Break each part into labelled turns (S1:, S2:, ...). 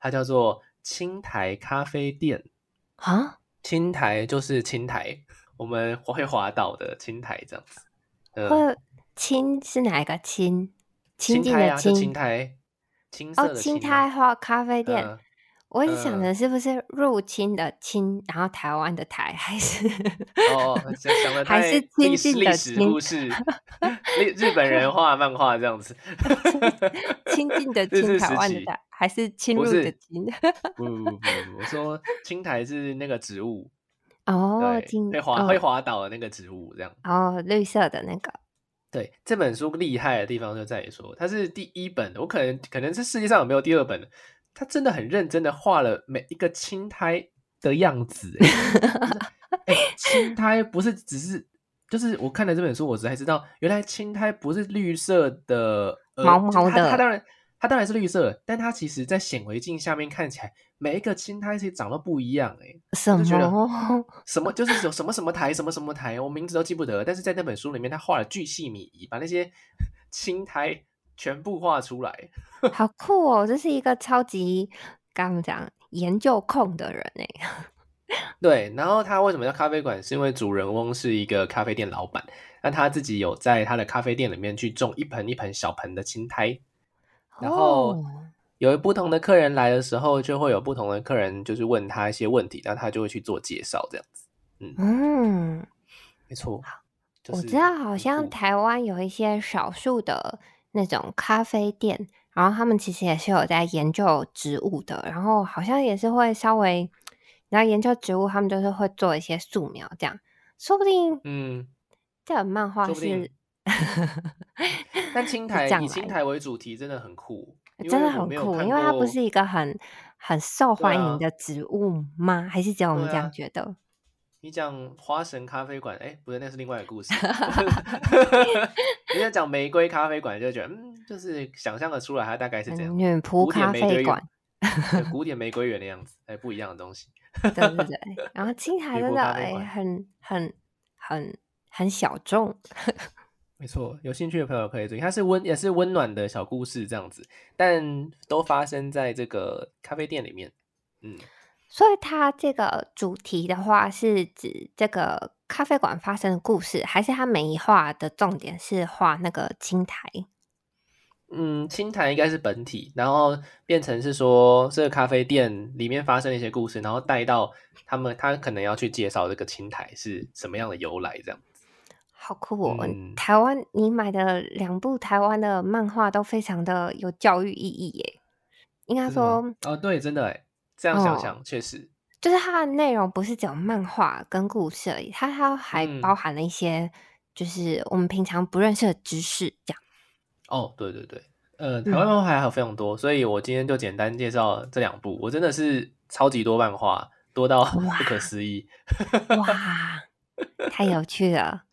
S1: 它叫做青苔咖啡店。
S2: 啊，
S1: 青苔就是青苔，我们会滑倒的青苔这样子。呃，
S2: 或青是哪一个青？
S1: 青苔啊，青。苔，青色
S2: 哦，
S1: 的
S2: 青
S1: 青啊
S2: 苔花咖啡店。
S1: 嗯
S2: 我一直想
S1: 嗯
S2: 着是不是入侵的侵，然后台湾的台，还是
S1: 哦，想想的
S2: 还是亲近的亲
S1: 故 事，日日本人画漫画这样子。
S2: 亲近的
S1: 日
S2: 亲，台湾的台，还是侵
S1: 不
S2: 入的
S1: 是
S2: 侵？
S1: 不不不我说青苔是那个植物，
S2: 哦，
S1: 对，
S2: 金
S1: 会滑
S2: 哦
S1: 会滑倒的那个植物这样。
S2: 哦，绿色的那个，
S1: 对这本书厉害的地方就在于说，它是第一本，我可能可能是世界上有没有第二本的，它真的很认真的画了每一个青苔的样子。哎，青苔不是只是，就是我看了这本书，我才知道，原来青苔不是绿色的，呃、
S2: 毛毛的
S1: 它它当然它当然是绿色，但它其实在显微镜下面看起来，每一个青苔其实长得不一样、欸。
S2: 什么？
S1: 什么就是有什么什么苔什么什么苔，我名字都记不得。但是在那本书里面，他画了巨细靡遗，把那些青苔全部画出来。
S2: 好酷哦！这是一个超级刚刚讲研究控的人哎。
S1: 对，然后他为什么叫咖啡馆？是因为主人翁是一个咖啡店老板，那他自己有在他的咖啡店里面去种一盆一盆小盆的青苔，然后
S2: 哦
S1: 有不同的客人来的时候，就会有不同的客人就是问他一些问题，那他就会去做介绍，这样子。
S2: 嗯，
S1: 没错，就是
S2: 我知道好像台湾有一些少数的那种咖啡店，然后他们其实也是有在研究植物的，然后好像也是会稍微，然后研究植物，他们就是会做一些素描，这样说不定
S1: 嗯，
S2: 这本漫画是
S1: 但青 苔以青苔为主题真的很酷，
S2: 真的很酷，因为它不是一个很很受欢迎的植物吗？还是只有我们这样觉得？
S1: 你讲花神咖啡馆，哎，不对，那是另外一个故事。你在讲玫瑰咖啡馆，就觉得嗯，就是想象的出来，它大概是这样。
S2: 嗯女仆
S1: 古典
S2: 咖
S1: 玫瑰园
S2: 啡馆，
S1: 古典玫瑰园的样子，哎，不一样的东西。
S2: 对对对。然后青苔
S1: 女仆
S2: 真的哎，很很很很小众，
S1: 没错，有兴趣的朋友可以注意，它是温也是温暖的小故事这样子，但都发生在这个咖啡店里面。嗯，
S2: 所以它这个主题的话，是指这个咖啡馆发生的故事，还是它每一画的重点是画那个青苔？
S1: 嗯，青苔应该是本体，然后变成是说这个咖啡店里面发生的一些故事，然后带到他们他可能要去介绍这个青苔是什么样的由来，这样。
S2: 好酷哦！
S1: 嗯
S2: 台湾你买的两部台湾的漫画都非常的有教育意义耶。应该说，
S1: 哦，对，真的哎，这样想
S2: 哦
S1: 想，确实，
S2: 就是它的内容不是只有漫画跟故事而已，它它还
S1: 嗯
S2: 包含了一些就是我们平常不认识的知识，这样。
S1: 哦，对对对，呃，
S2: 嗯
S1: 台湾漫画还有非常多，所以我今天就简单介绍这两部，我真的是超级多漫画，多到不可思议。
S2: 哇，太有趣了！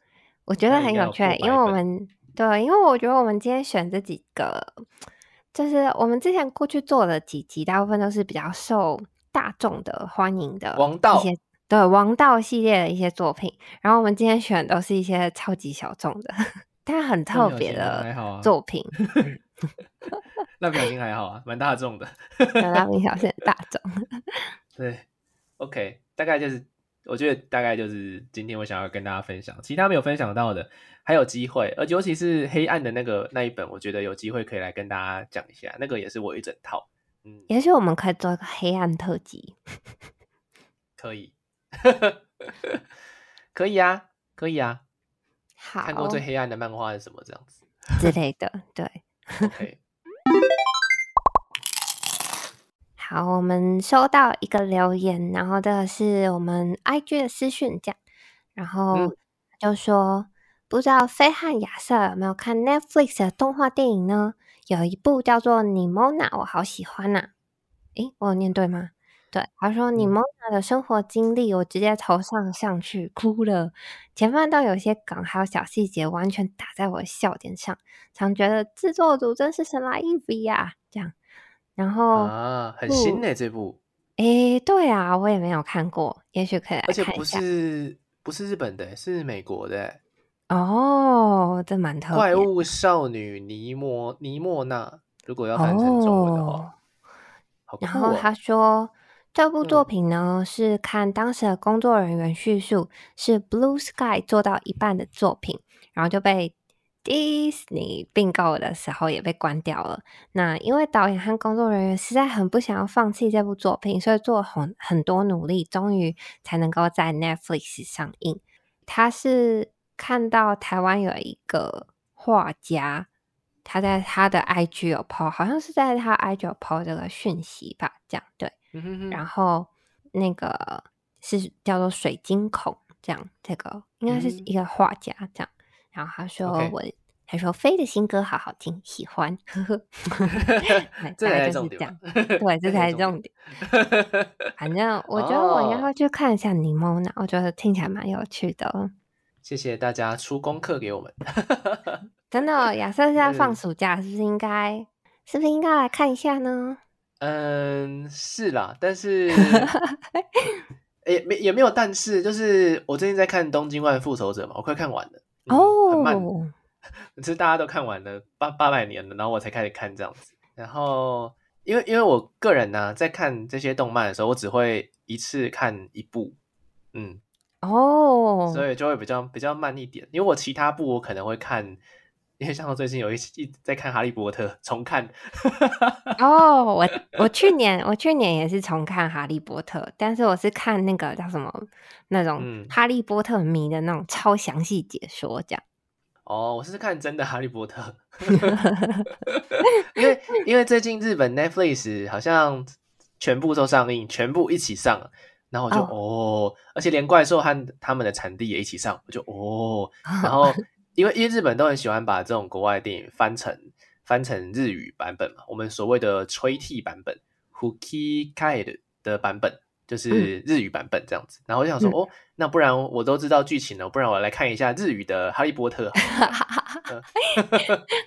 S2: 我觉得很有趣，因为我们对，因为我觉得我们今天选这几个，就是我们之前过去做的几集，大部分都是比较受大众的欢迎的
S1: 王道
S2: 一些对王道系列的一些作品，然后我们今天选的都是一些超级小众的，但很特别的作品。
S1: 那表情还好啊，蛮大众的。
S2: 对，蜡笔小新很大众。
S1: 对，OK，大概就是，我觉得大概就是今天我想要跟大家分享，其他没有分享到的，还有机会，而尤其是黑暗的那个那一本，我觉得有机会可以来跟大家讲一下，那个也是我一整套，嗯，
S2: 也许我们可以做一个黑暗特辑。
S1: 可以，可以啊，可以啊，
S2: 好，
S1: 看过最黑暗的漫画是什么？这样子
S2: 之类的，对。
S1: OK，
S2: 好，我们收到一个留言，然后这个是我们 IG 的私讯，这样，然后
S1: 嗯
S2: 就说、不知道飞汉亚瑟有没有看 Netflix 的动画电影呢？有一部叫做《你 Mona》，我好喜欢呐、诶，我有念对吗？对，他说你
S1: 嗯
S2: Mona 的生活经历，我直接头上上去哭了。前半段有些梗还有小细节，完全打在我的笑点上，常觉得制作组真是神来一笔呀、这样。然后
S1: 啊，很新呢、这部，
S2: 诶，对啊，我也没有看过，也许可以来
S1: 而且不。是不是日本的，是美国的。
S2: 哦，这蛮特别
S1: 怪物少女尼莫尼莫娜，如果要翻成中文的话，
S2: 然后
S1: 哦！
S2: 他说，这部作
S1: 嗯
S2: 品呢、是看当时的工作人员叙述，是 Blue Sky 做到一半的作品，然后就被 Disney 并购的时候也被关掉了。那因为导演和工作人员实在很不想要放弃这部作品，所以做了很很多努力，终于才能够在 Netflix 上映。他是看到台湾有一个画家，他在他的 IG 有 po，好像是在他 IG 有 po 这个讯息吧，这样对。然后那个是叫做水晶孔，这样这个应该是
S1: 嗯
S2: 一个画家这样。然后他说我，他说飞的新歌好好听，喜欢，呵呵。对
S1: 这才是重点。
S2: 对，这才是重点。反正我觉得我应该
S1: 哦
S2: 会去看一下柠檬呢，我觉得听起来蛮有趣的。
S1: 谢谢大家出功课给我们。
S2: 真的，亚瑟现在放
S1: 嗯
S2: 暑假，是不是应该，是不是应该来看一下呢？
S1: 嗯，是啦，但是也没也没有，但是就是我最近在看《东京万复仇者》嘛，我快看完了。嗯很慢，是大家都看完了八八百年了，然后我才开始看这样子。然后因为因为我个人呢、在看这些动漫的时候，我只会一次看一部，嗯，
S2: 哦，
S1: 所以就会比较比较慢一点。因为我其他部我可能会看，因为像我最近有一一直在看《哈利波特》重看，
S2: 哦，我我去年我去年也是重看《哈利波特》，但是我是看那个叫什么那种
S1: 嗯《
S2: 哈利波特》迷的那种超详细解说，这样。
S1: 哦，我是看真的《哈利波特》因为因为最近日本 Netflix 好像全部都上映，全部一起上，然后我就
S2: 哦。
S1: 哦而且连怪兽和他们的产地也一起上，我就哦，然后因为因为日本都很喜欢把这种国外电影翻成翻成日语版本嘛，我们所谓的吹替版本 Huki kaid） 的版本。就是日语版本这样子，然后我就想说，
S2: 嗯
S1: 哦，那不然我都知道剧情了，不然我来看一下日语的《哈利波特》。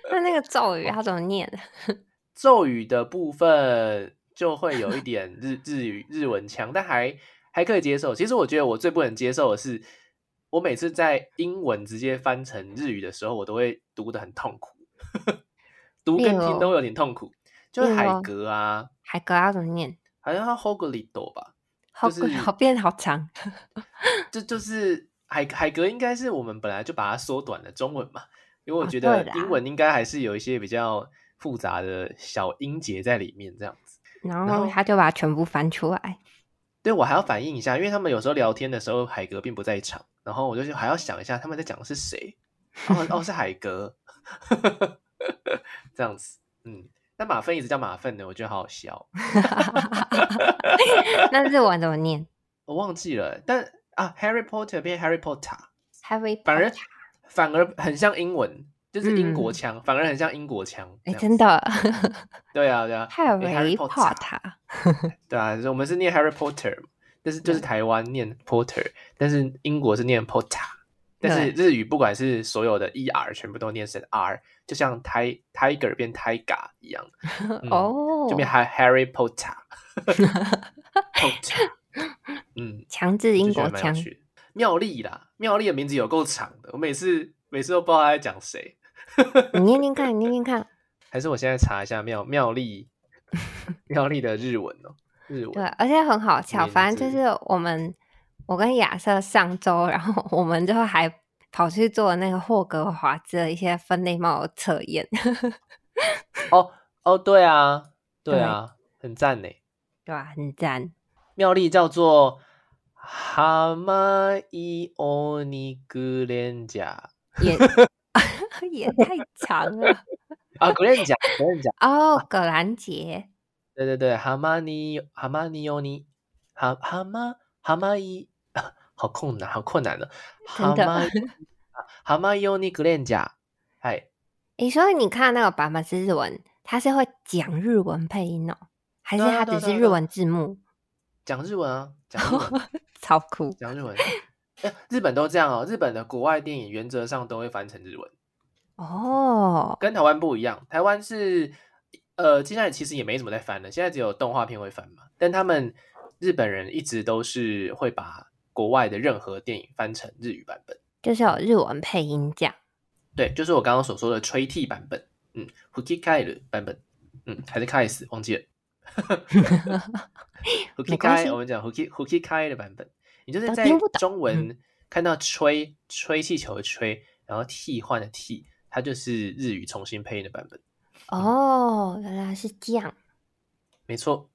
S2: 那那个咒语它怎么念？
S1: 咒语的部分就会有一点日日语日文腔，但还还可以接受。其实我觉得我最不能接受的是，我每次在英文直接翻成日语的时候，我都会读的很痛苦，读跟听都有点痛苦。就是海格啊，
S2: 海格要怎么念？
S1: 好像它 Hoglito 吧，
S2: 好
S1: 就是
S2: 好变好长。
S1: 这就是海海格应该是我们本来就把它缩短了中文嘛，因为我
S2: 哦
S1: 觉得英文应该还是有一些比较复杂的小音节在里面，这样子。
S2: 然
S1: 后
S2: 他就把它全部翻出来。
S1: 对我还要反映一下，因为他们有时候聊天的时候，海格并不在场，然后我就还要想一下他们在讲的是谁。哦哦，是海哥，这样子，嗯。那马粪一直叫马粪的，我觉得好好笑。
S2: 那日文怎么念
S1: 我忘记了，但啊，Harry Potter 变 Harry
S2: Potter，？Harry
S1: 反而
S2: Potter
S1: 反而很像英文，就是英国
S2: 嗯
S1: 腔，反而很像英国腔。
S2: 哎，真，的
S1: 对啊，对啊诶
S2: Harry Potter，Potter。
S1: 对啊，我们是念 Harry Potter，但是就是台湾念 Porter，但是英国是念 Potter，但是日语不管是所有的 er 全部都念成 r，就像 ti tiger 变 tiger 一样，嗯
S2: 哦，
S1: 就变 Ha- Harry Potter。嗯，
S2: 强制英国腔。
S1: 得蛮有趣的。妙丽啦，妙丽的名字有够长的，我每次每次都不知道她在讲谁。
S2: 你念念看，你念念看。
S1: 还是我现在查一下妙妙丽妙丽的日文哦，日文
S2: 对，而且很好笑。反正就是我们，我跟亚瑟上周，然后我们就还跑去做那个霍格华兹的一些分类帽的测验。
S1: 哦哦，对啊，对啊，很赞呢。
S2: 对啊？很赞。
S1: 妙丽叫做哈玛伊欧尼格莲甲
S2: 也 也太长了
S1: 啊，格兰杰，格兰杰，
S2: 哦，葛兰杰。
S1: 对对对，哈马尼哈马尼欧尼哈哈玛哈马伊，啊 好困难，好困难的，哈
S2: 真的
S1: 玛 哈马伊欧尼格莲甲，嗨，
S2: 诶，所以你看那个版本是日文，他是会讲日文配音哦，还是
S1: 对啊
S2: 它
S1: 对啊对啊对啊
S2: 只是日文字幕？
S1: 讲日文啊，讲日文。
S2: 超酷
S1: 讲日文。哎日本都这样哦，日本的国外电影原则上都会翻成日文，
S2: 哦！
S1: 跟台湾不一样。台湾是呃，现在其实也没怎么在翻了，现在只有动画片会翻嘛。但他们日本人一直都是会把国外的任何电影翻成日语版本。
S2: 就是有日文配音这样。
S1: 对，就是我刚刚所说的吹替版本，嗯 h u k i k a i 的版本，嗯，还是 k a i s 忘记了。Huki Kai，我们讲 Huki Huki 开的版本，你就是在中文看到吹吹气球的吹，然后替换的替，它就是日语重新配音的版本。
S2: 哦，原来是这样。
S1: 没错，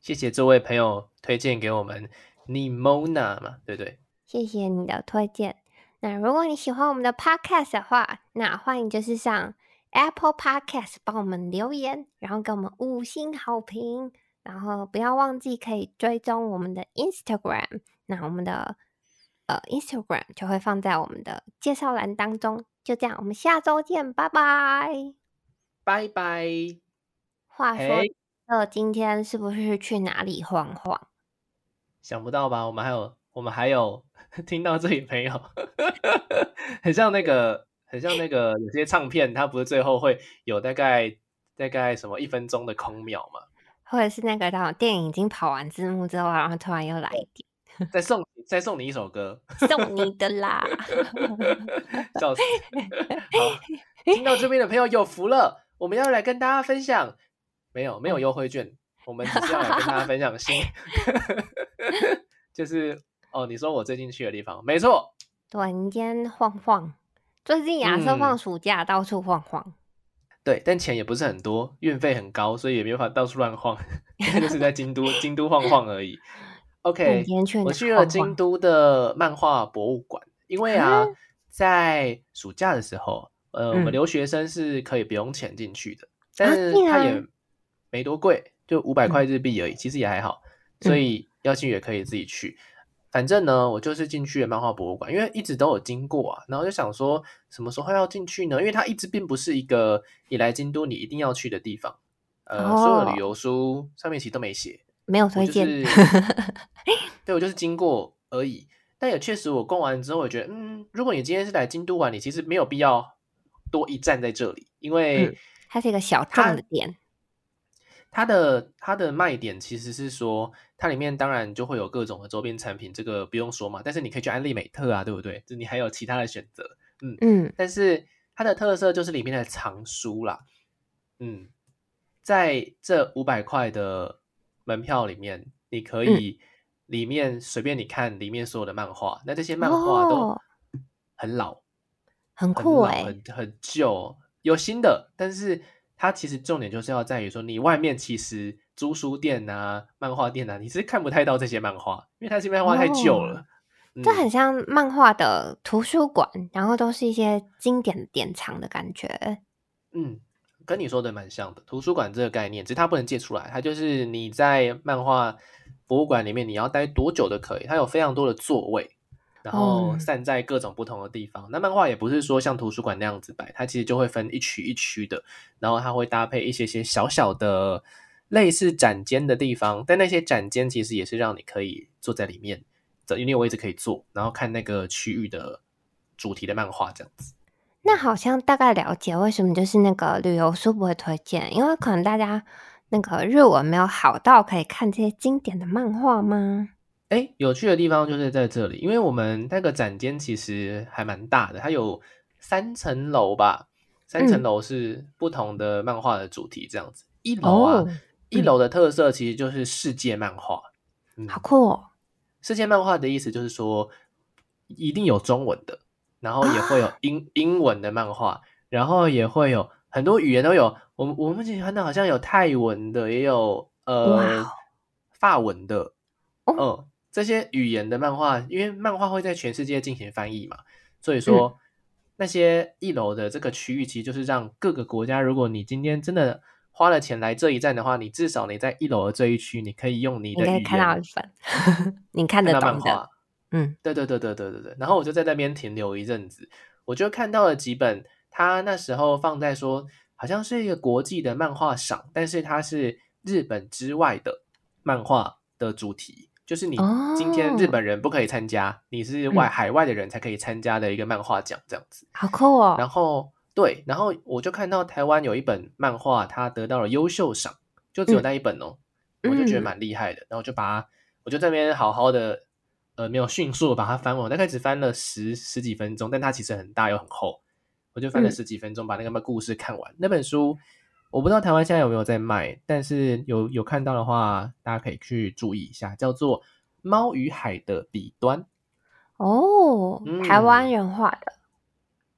S1: 谢谢这位朋友推荐给我们 Nimona 嘛，对不对？
S2: 谢谢你的推荐。那如果你喜欢我们的 podcast 的话，那欢迎就是上 Apple Podcast 帮我们留言，然后给我们五星好评，然后不要忘记可以追踪我们的 Instagram。那我们的呃 Instagram 就会放在我们的介绍栏当中。就这样，我们下周见，拜拜。
S1: 拜拜。
S2: 话说
S1: 嘿，
S2: 呃，今天是不是去哪里晃晃？
S1: 想不到吧？我们还有，我们还有 听到这里朋友，很像那个，很像那个有些唱片，它不是最后会有大概大概什么一分钟的空秒嘛？
S2: 或者是那个那种电影已经跑完字幕之后，然后突然又来一点，
S1: 再送再送你一首歌，
S2: 送你的啦。
S1: 笑死！好，听到这边的朋友有福了，我们要来跟大家分享，没有没有优惠券，我们只是要来跟大家分享新 就是哦，你说我最近去的地方，没错，
S2: 对，你今天晃晃，最近亚瑟
S1: 嗯
S2: 放暑假，到处晃晃。
S1: 对，但钱也不是很多，运费很高，所以也没办法到处乱晃，那 就是在京都京都晃晃而已。OK，我去了京都的漫画博物馆，因为啊，在暑假的时候，呃，我们
S2: 嗯
S1: 留学生是可以不用钱进去的，但是它也没多贵，就五百
S2: 嗯
S1: 块日币而已，其实也还好，所
S2: 嗯
S1: 以要进也可以自己去。反正呢，我就是进去了漫画博物馆，因为一直都有经过啊，然后就想说什么时候要进去呢？因为它一直并不是一个你来京都你一定要去的地方，呃，所有
S2: 哦
S1: 旅游书上面其实都没写，
S2: 没有推荐，
S1: 是 对我就是经过而已。但也确实，我逛完之后，我觉得，嗯，如果你今天是来京都玩，你其实没有必要多一站在这里，因为
S2: 嗯它是一个小众
S1: 它
S2: 的店。
S1: 它的它的卖点其实是说，它里面当然就会有各种的周边产品，这个不用说嘛。但是你可以去安利美特啊，对不对？就你还有其他的选择，嗯。
S2: 嗯，
S1: 但是它的特色就是里面的藏书啦，嗯，在这五百块的门票里面，你可
S2: 嗯
S1: 以里面随便你看里面所有的漫画，那这些漫画都
S2: 哦
S1: 很老，
S2: 很
S1: 很，
S2: 酷哎。
S1: 很很旧，有新的，但是它其实重点就是要在于说，你外面其实租书店啊、漫画店啊，你是看不太到这些漫画，因为它这边漫画太旧了。
S2: 这
S1: 嗯
S2: 很像漫画的图书馆，然后都是一些经典的典藏的感觉。
S1: 嗯，跟你说的蛮像的。图书馆这个概念，只是它不能借出来，它就是你在漫画博物馆里面，你要待多久都可以。它有非常多的座位，然后
S2: 哦
S1: 散在各种不同的地方。那漫画也不是说像图书馆那样子摆，它其实就会分一区一区的，然后它会搭配一些些小小的类似展间的地方，但那些展间其实也是让你可以坐在里面，找因为我一直可以坐，然后看那个区域的主题的漫画这样子。
S2: 那好像大概了解为什么就是那个旅游书不会推荐，因为可能大家那个日文没有好到可以看这些经典的漫画吗？
S1: 哎，有趣的地方就是在这里，因为我们那个展间其实还蛮大的，它有三层楼吧，三层
S2: 嗯
S1: 楼是不同的漫画的主题这样子。一楼啊，
S2: 哦，
S1: 一楼的特色其实就是世界漫画。嗯，
S2: 好酷哦！
S1: 世界漫画的意思就是说，一定有中文的，然后也会有英、英文的漫画，然后也会有很多语言都有。我们我们之前看到好像有泰文的，也有呃
S2: 哦
S1: 法文的，
S2: 哦
S1: 嗯，这些语言的漫画，因为漫画会在全世界进行翻译嘛，所以说、
S2: 嗯
S1: 那些一楼的这个区域，其实就是让各个国家，如果你今天真的花了钱来这一站的话，你至少你在一楼的这一区，你可以用你的语言
S2: 看到一本，你看得懂的。
S1: 画。
S2: 嗯，
S1: 对对对对对对对。然后我就在那边停留一阵子，我就看到了几本他那时候放在说，好像是一个国际的漫画赏，但是它是日本之外的漫画的主题，就是你今天日
S2: 哦
S1: 本人不可以参加，你是外
S2: 嗯
S1: 海外的人才可以参加的一个漫画奖这样子。
S2: 好酷哦！
S1: 然后对，然后我就看到台湾有一本漫画，它得到了优秀赏，就只有
S2: 嗯
S1: 那一本哦，我就觉得
S2: 嗯
S1: 蛮厉害的。然后就把它，我就这边好好的，呃，没有迅速把它翻完，我大概只翻了十十几分钟，但它其实很大又很厚，我就翻了
S2: 嗯
S1: 十几分钟把那个故事看完。那本书我不知道台湾现在有没有在卖，但是有有看到的话，大家可以去注意一下，叫做《猫与海的彼端》。
S2: 哦，台湾人画的。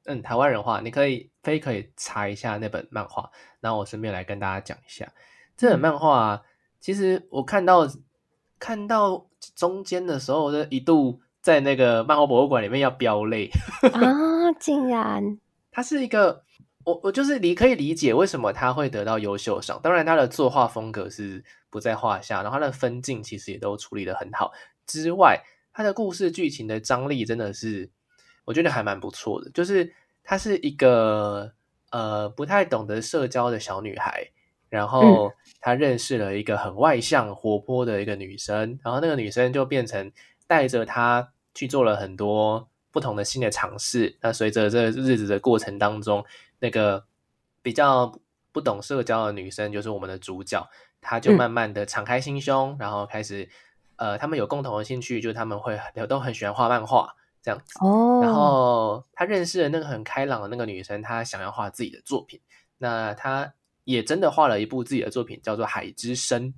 S1: 嗯，台湾人画，你可以非可以查一下那本漫画，然后我顺便来跟大家讲一下这本漫画。其实我看到看到中间的时候，我就一度在那个漫画博物馆里面要飙泪
S2: 啊！竟然，
S1: 它是一个我我就是你可以理解为什么他会得到优秀赏。当然，他的作画风格是不在话下，然后他的分镜其实也都处理的很好。之外，他的故事剧情的张力真的是。我觉得还蛮不错的，就是她是一个呃不太懂得社交的小女孩，然后她认识了一个很外向活泼的一个女生，然后那个女生就变成带着她去做了很多不同的新的尝试。那随着这日子的过程当中，那个比较不懂社交的女生，就是我们的主角，她就慢慢的敞开心胸，然后开始呃，他们有共同的兴趣，就是他们会都很喜欢画漫画。这样子，然后他认识了那个很开朗的那个女生，她想要画自己的作品，那她也真的画了一部自己的作品，叫做《海之声》，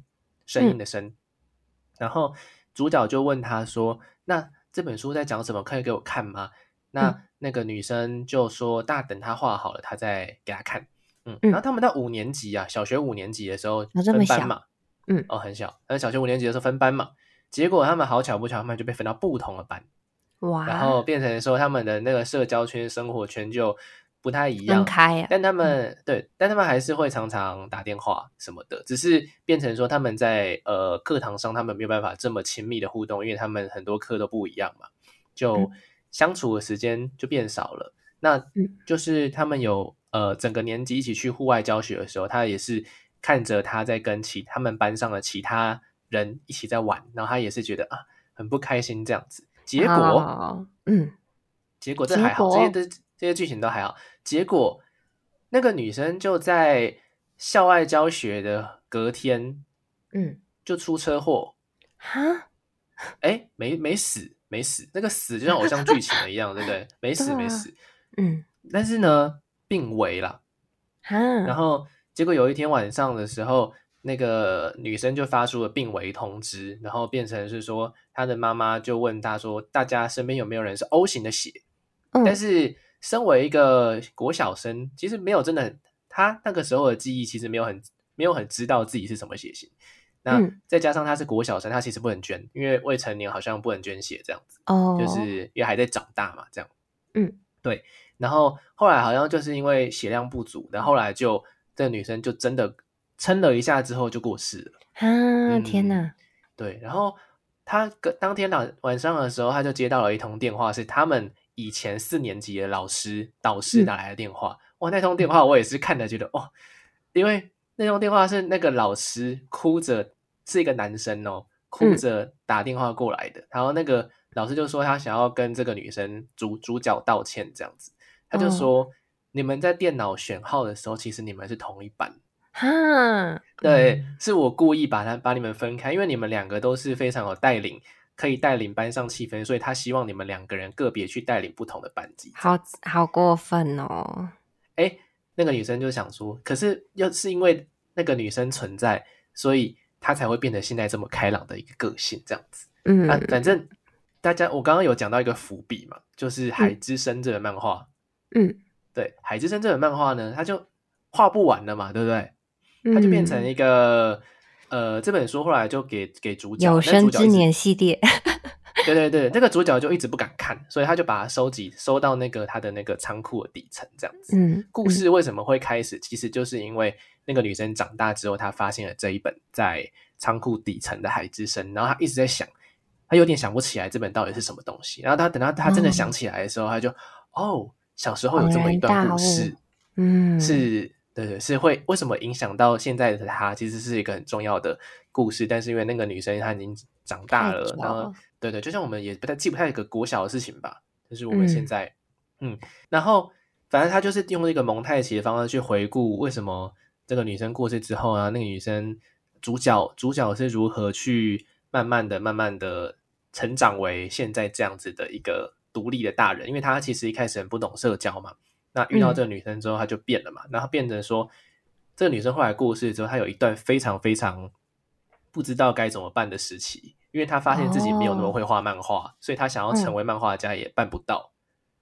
S1: 声音的声。然后主角就问她说：“那这本书在讲什么？可以给我看吗？”那那个女生就说：“大等她画好了，她再给她看。”嗯，然后他们到五年级啊，小学五年级的时候分班嘛，
S2: 嗯，
S1: 哦，很小，那小学五年级的时候分班嘛，结果他们好巧不巧，他们就被分到不同的班。哇然后变成说他们的那个社交圈、生活圈就不太一样，
S2: 开。
S1: 但他们对，但他们还是会常常打电话什么的，只是变成说他们在呃课堂上他们没有办法这么亲密的互动，因为他们很多课都不一样嘛，就相处的时间就变少了。那就是他们有呃整个年级一起去户外教学的时候，他也是看着他在跟其他们班上的其他人一起在玩，然后他也是觉得啊很不开心这样子。结果，
S2: 嗯，
S1: 结果这还好，这些的这些剧情都还好。结果那个女生就在校外教学的隔天，
S2: 嗯，
S1: 就出车祸。
S2: 哈，
S1: 哎，没没死，没死，那个死就像偶像剧情的一样，对不对？没死，没死。
S2: 嗯，
S1: 但是呢，病危了。
S2: 哈，
S1: 然后结果有一天晚上的时候。那个女生就发出了病危通知，然后变成是说，她的妈妈就问她说：“大家身边有没有人是 O 型的血？”但是身为一个国小生，其实没有真的很，他那个时候的记忆其实没有很没有很知道自己是什么血型。那再加上他是国小生，他其实不能捐，因为未成年好像不能捐血这样子。
S2: 哦，
S1: 就是因为还在长大嘛，这样。
S2: 嗯，
S1: 对。然后后来好像就是因为血量不足，然后来就这个女生就真的。撑了一下之后就过世了
S2: 啊！天哪，
S1: 对，然后他跟当天晚晚上的时候，他就接到了一通电话，是他们以前四年级的老师导师打来的电话。哇，那通电话我也是看的，觉得哦，因为那通电话是那个老师哭着，是一个男生哦，哭着打电话过来的。然后那个老师就说他想要跟这个女生主主角道歉，这样子，他就说你们在电脑选号的时候，其实你们是同一班。
S2: 哈，
S1: 对，是我故意把他把你们分开，因为你们两个都是非常有带领，可以带领班上气氛，所以他希望你们两个人个别去带领不同的班级。
S2: 好好过分哦！
S1: 哎，那个女生就想说，可是又是因为那个女生存在，所以她才会变得现在这么开朗的一个个性，这样子。
S2: 嗯，
S1: 啊，反正大家我刚刚有讲到一个伏笔嘛，就是《海之声》这本漫画。
S2: 嗯，
S1: 对，《海之声》这本漫画呢，它就画不完了嘛，对不对？它就变成一个，呃，这本书后来就给给主角
S2: 有生之年系列，
S1: 对对对，那个主角就一直不敢看，所以他就把它收集收到那个他的那个仓库的底层，这样子。
S2: 嗯，
S1: 故事为什么会开始？其实就是因为那个女生长大之后，她发现了这一本在仓库底层的海之声，然后她一直在想，她有点想不起来这本到底是什么东西。然后她等到她真的想起来的时候，她就哦，小时候有这么一段故事，
S2: 嗯，
S1: 是。对对，是会为什么影响到现在的她？其实是一个很重要的故事，但是因为那个女生她已经长大了，然后对对，就像我们也不太记不太一个国小的事情吧，就是我们现在嗯，然后反正他就是用一个蒙太奇的方式去回顾为什么这个女生过世之后啊，那个女生主角主角是如何去慢慢的、慢慢的成长为现在这样子的一个独立的大人，因为他其实一开始很不懂社交嘛。那遇到这个女生之后，他就变了嘛。然后变成说，这个女生后来过世之后，她有一段非常非常不知道该怎么办的时期，因为他发现自己没有那么会画漫画，所以他想要成为漫画家也办不到。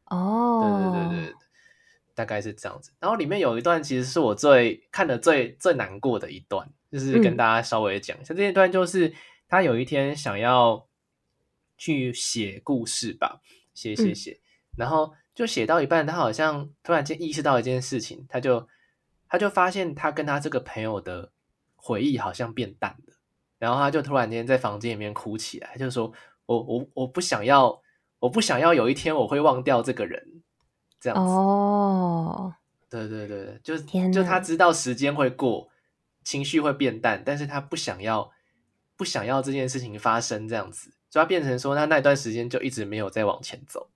S2: 哦，
S1: 对对对对，大概是这样子。然后里面有一段其实是我最看的最最难过的一段，就是跟大家稍微讲一下。这一段就是他有一天想要去写故事吧，写写写，然后就写到一半，他好像突然间意识到一件事情，他就他就发现他跟他这个朋友的回忆好像变淡了，然后他就突然间在房间里面哭起来，就说：“我我我不想要。”我不想要有一天我会忘掉这个人，这样子。
S2: 哦，
S1: 对对对，就是就他知道时间会过，情绪会变淡，但是他不想要不想要这件事情发生，这样子，所以他变成说他那段时间就一直没有再往前走。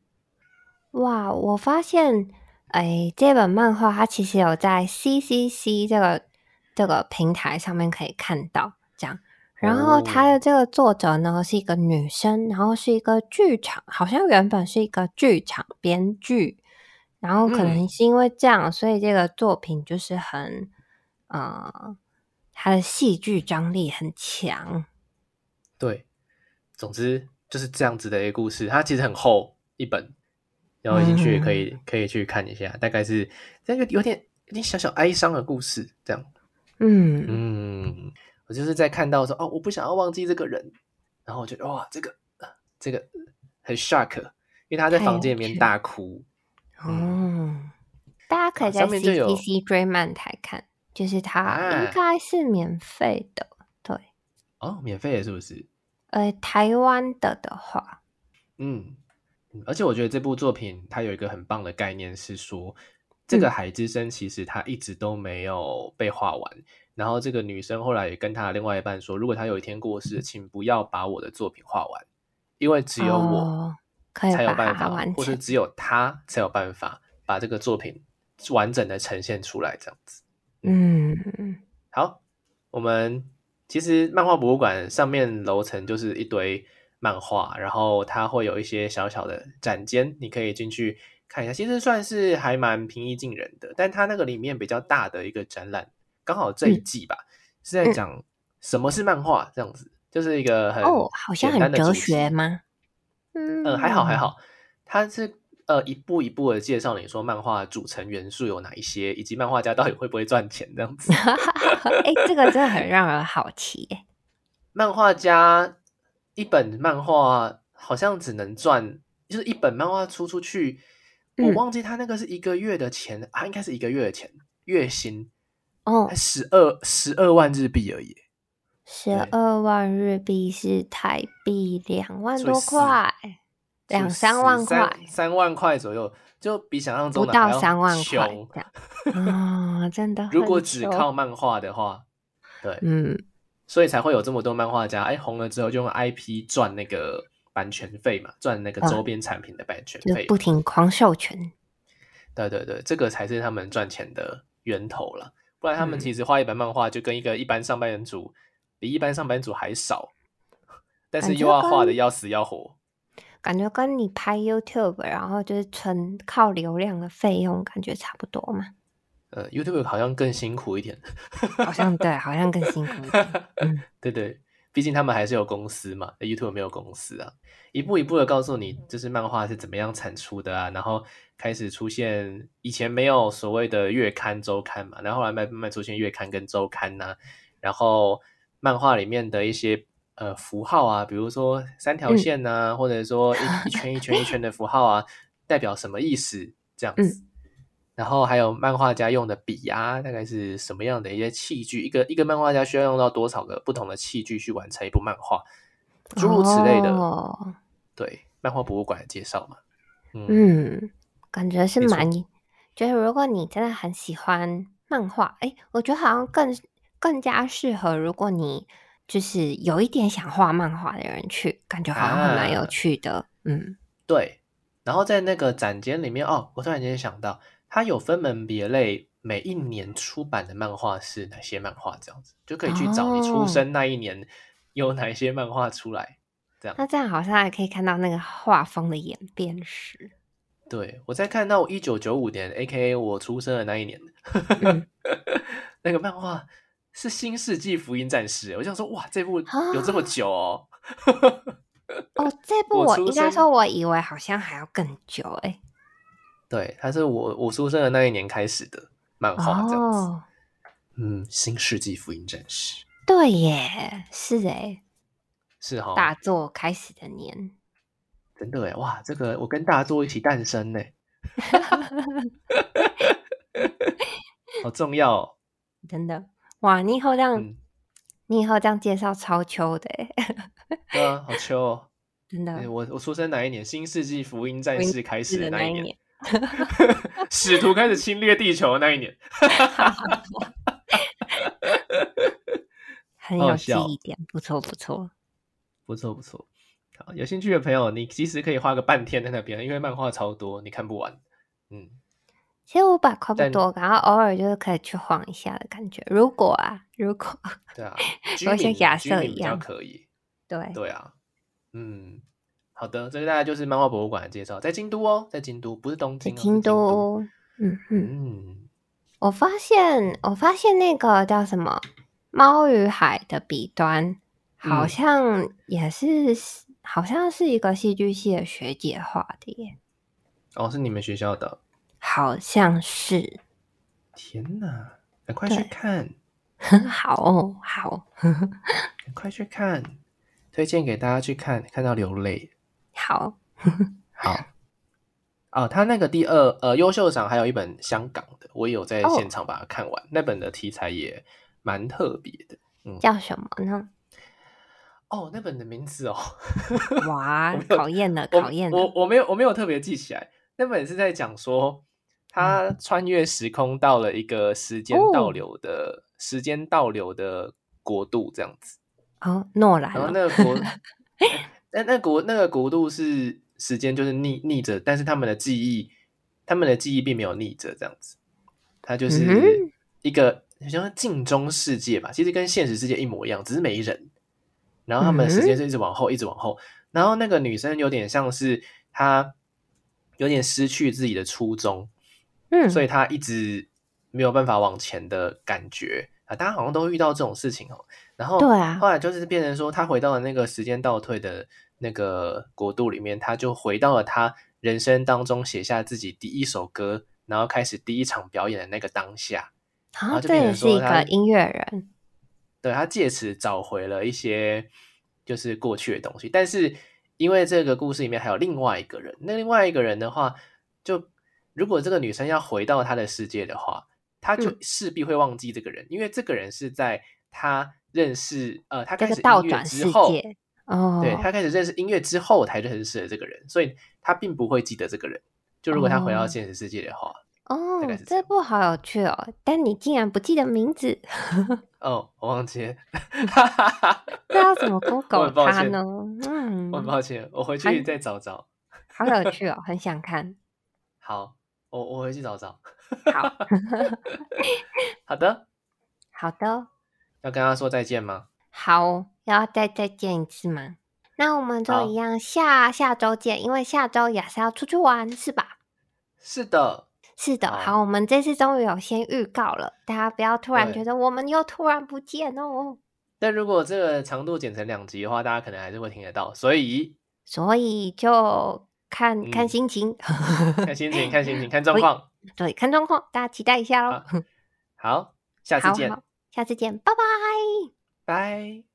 S2: 哇，我发现，哎，这本漫画它其实有在 CCC 这个这个平台上面可以看到。然后它的这个作者呢是一个女生，然后是一个剧场，好像原本是一个剧场编剧，然后可能是因为这样，所以这个作品就是很，呃，他的戏剧张力很强。
S1: 对，总之就是这样子的一个故事，它其实很厚一本，然后进去也可以可以去看一下，大概是这个有点有点小小哀伤的故事，这样。
S2: 嗯
S1: 嗯。我就是在看到说哦，我不想要忘记这个人，然后我觉得哇，这个这个很 shock，因为他在房间里面大哭。
S2: 哦，大家可以在 C T C 追漫台看，就是它应该是免费的，对。
S1: 哦，免费的是不是？
S2: 呃，台湾的的话，
S1: 嗯，而且我觉得这部作品它有一个很棒的概念是说，这个海之声其实它一直都没有被画完。然后这个女生后来也跟她另外一半说，如果她有一天过世，请不要把我的作品画完，因为只有我才有办法，或者只有他才有办法把这个作品完整的呈现出来，这样子。
S2: 嗯，
S1: 好，我们其实漫画博物馆上面楼层就是一堆漫画，然后它会有一些小小的展间，你可以进去看一下，其实算是还蛮平易近人的。但它那个里面比较大的一个展览。刚好这一季吧，是在讲什么是漫画这样子，就是一个很
S2: 哦，好像很哲学吗？
S1: 嗯，还好还好，它是呃一步一步的介绍你说漫画组成元素有哪一些，以及漫画家到底会不会赚钱这样子。
S2: 哎，这个真的很让人好奇。
S1: 漫画家一本漫画好像只能赚，就是一本漫画出出去，我忘记他那个是一个月的钱，他应该是一个月的钱月薪。
S2: 哦，
S1: 十二十二万日币而已，
S2: 十二万日币是台币两万多块，两三万块，
S1: 三万块左右，就比想象中
S2: 不到三万块啊！真的，
S1: 如果只靠漫画的话，对，
S2: 嗯，
S1: 所以才会有这么多漫画家，哎，红了之后就用 IP 赚那个版权费嘛，赚那个周边产品的版权费，
S2: 不停狂授权。
S1: 对对对，这个才是他们赚钱的源头了。不然他们其实画一本漫画就跟一个一般上班族比一般上班族还少，但是又要画的要死要活，
S2: 感觉跟你拍 YouTube 然后就是纯靠流量的费用感觉差不多嘛。
S1: 呃，YouTube 好像更辛苦一点，
S2: 好像对，好像更辛苦。嗯，
S1: 对对，毕竟他们还是有公司嘛，YouTube 没有公司啊。一步一步的告诉你，就是漫画是怎么样产出的啊，然后开始出现以前没有所谓的月刊周刊嘛，然后后来慢慢出现月刊跟周刊呐，然后漫画里面的一些呃符号啊，比如说三条线呐，或者说一一圈一圈一圈的符号啊，代表什么意思这样子，然后还有漫画家用的笔啊，大概是什么样的一些器具，一个一个漫画家需要用到多少个不同的器具去完成一部漫画，诸如此类的。哦对，漫画博物馆的介绍嘛，
S2: 嗯，感觉是蛮，就是如果你真的很喜欢漫画，哎，我觉得好像更更加适合，如果你就是有一点想画漫画的人去，感觉好像还蛮有趣的，嗯，
S1: 对。然后在那个展间里面，哦，我突然间想到，它有分门别类，每一年出版的漫画是哪些漫画，这样子就可以去找你出生那一年有哪些漫画出来。
S2: 这样那这样好像还可以看到那个画风的演变史。
S1: 对，我在看到一九九五年，A K A 我出生的那一年。那个漫画是《新世纪福音战士》，我想说哇，这部有这么久哦。
S2: 哦，这部 我应该说，我以为好像还要更久哎。
S1: 对，它是我我出生的那一年开始的漫画，这样子。嗯，《新世纪福音战士》。
S2: 对耶，是哎，
S1: 是哈，
S2: 大作开始的年。
S1: 真的哎，哇，这个我跟大作一起诞生呢，好重要哦。
S2: 真的哇，你以后这样，你以后这样介绍超秋的
S1: 哎。对啊，好秋哦。
S2: 真的，
S1: 我我出生哪一年？新世纪福音战士开始的那一年。使徒开始侵略地球那一年，
S2: 很有记忆点，不错不错，
S1: 不错不错。好，有兴趣的朋友，你其实可以花个半天在那边，因为漫画超多，你看不完。嗯，
S2: 其实五百块不多，然后偶尔就是可以去晃一下的感觉。如果啊，如果
S1: 对啊，
S2: 我像亚瑟一样
S1: 可以。
S2: 对
S1: 对啊，嗯。好的，这个大概就是漫画博物馆的介绍，在京都哦，在京都，不是东京，
S2: 京都。嗯嗯，我发现，我发现那个叫什么《猫与海》的笔端，好像也是，好像是一个戏剧系的学姐画的耶。
S1: 哦，是你们学校的？
S2: 好像是。
S1: 天哪，赶快去看！
S2: 好哦，好，
S1: 赶快去看，推荐给大家去看，看到流泪。
S2: 好
S1: 好哦，他那个第二呃优秀赏还有一本香港的，我也有在现场把它看完。那本的题材也蛮特别的，
S2: 嗯，叫什么呢？
S1: 哦，那本的名字哦，
S2: 哇，考验了，考验了，
S1: 我我没有我没有特别记起来。那本是在讲说他穿越时空到了一个时间倒流的时间倒流的国度，这样子。
S2: 哦，诺兰，
S1: 然后那个国。那那国那个国度是时间就是逆逆着，但是他们的记忆，他们的记忆并没有逆着，这样子，它就是一个好像镜中世界吧，其实跟现实世界一模一样，只是没人。然后他们的时间是一直往后，一直往后。然后那个女生有点像是她有点失去自己的初衷，嗯，所以她一直没有办法往前的感觉啊。大家好像都遇到这种事情哦。然后
S2: 对啊，
S1: 后来就是变成说，她回到了那个时间倒退的。那个国度里面，他就回到了他人生当中写下自己第一首歌，然后开始第一场表演的那个当下，然后就变成
S2: 是一个音乐人。
S1: 对他借此找回了一些就是过去的东西，但是因为这个故事里面还有另外一个人，那另外一个人的话，就如果这个女生要回到他的世界的话，他就势必会忘记这个人，因为这个人是在他认识呃他开始音乐之后。
S2: 哦，
S1: 对他开始认识音乐之后才认识了这个人，所以他并不会记得这个人。就如果他回到现实世界的话，
S2: 哦，这部好有趣哦！但你竟然不记得名字？
S1: 哦，我忘记，
S2: 这要怎么 Google 他呢？嗯，
S1: 我很抱歉，我回去再找找。
S2: 好有趣哦，很想看。
S1: 好，我我回去找找。
S2: 好，
S1: 好的，
S2: 好的。
S1: 要跟他说再见吗？
S2: 好，要再再见一次吗？那我们就一样，下下周见，因为下周也是要出去玩，是吧？
S1: 是的，
S2: 是的。好，我们这次终于有先预告了，大家不要突然觉得我们又突然不见哦。
S1: 但如果这个长度剪成两集的话，大家可能还是会听得到，所以
S2: 所以就看看心情，
S1: 看心情，看心情，看状况，
S2: 对，看状况，大家期待一下喽。
S1: 好，下次见，
S2: 下次见，拜拜。
S1: 拜。